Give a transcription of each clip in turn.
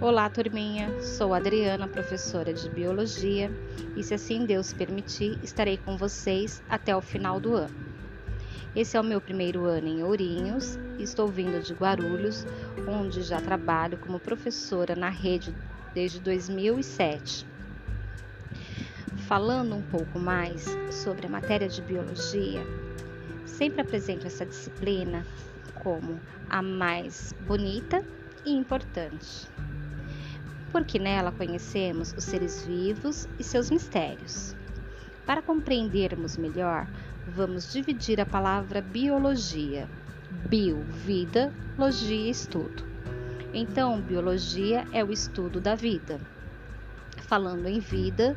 Olá, turminha. Sou Adriana, professora de biologia, e se assim Deus permitir, estarei com vocês até o final do ano. Esse é o meu primeiro ano em Ourinhos, estou vindo de Guarulhos, onde já trabalho como professora na rede desde 2007. Falando um pouco mais sobre a matéria de biologia, sempre apresento essa disciplina como a mais bonita e importante porque nela conhecemos os seres vivos e seus mistérios. Para compreendermos melhor, vamos dividir a palavra biologia. Bio, vida, logia, estudo. Então, biologia é o estudo da vida. Falando em vida,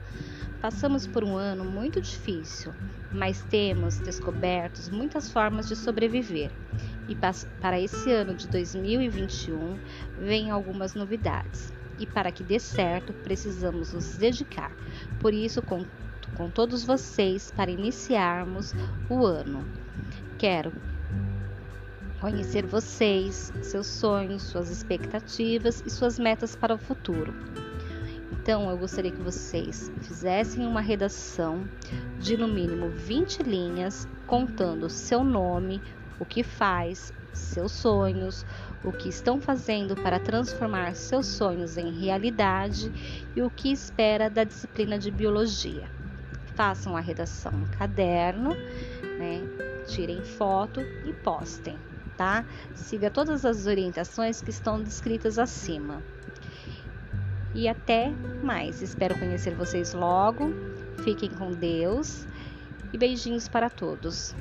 passamos por um ano muito difícil, mas temos descobertos muitas formas de sobreviver. E para esse ano de 2021, vem algumas novidades e para que dê certo, precisamos nos dedicar. Por isso, conto com todos vocês para iniciarmos o ano. Quero conhecer vocês, seus sonhos, suas expectativas e suas metas para o futuro. Então, eu gostaria que vocês fizessem uma redação de no mínimo 20 linhas contando seu nome, o que faz, seus sonhos, o que estão fazendo para transformar seus sonhos em realidade e o que espera da disciplina de biologia. Façam a redação no caderno, né? tirem foto e postem, tá? Siga todas as orientações que estão descritas acima. E até mais. Espero conhecer vocês logo. Fiquem com Deus e beijinhos para todos.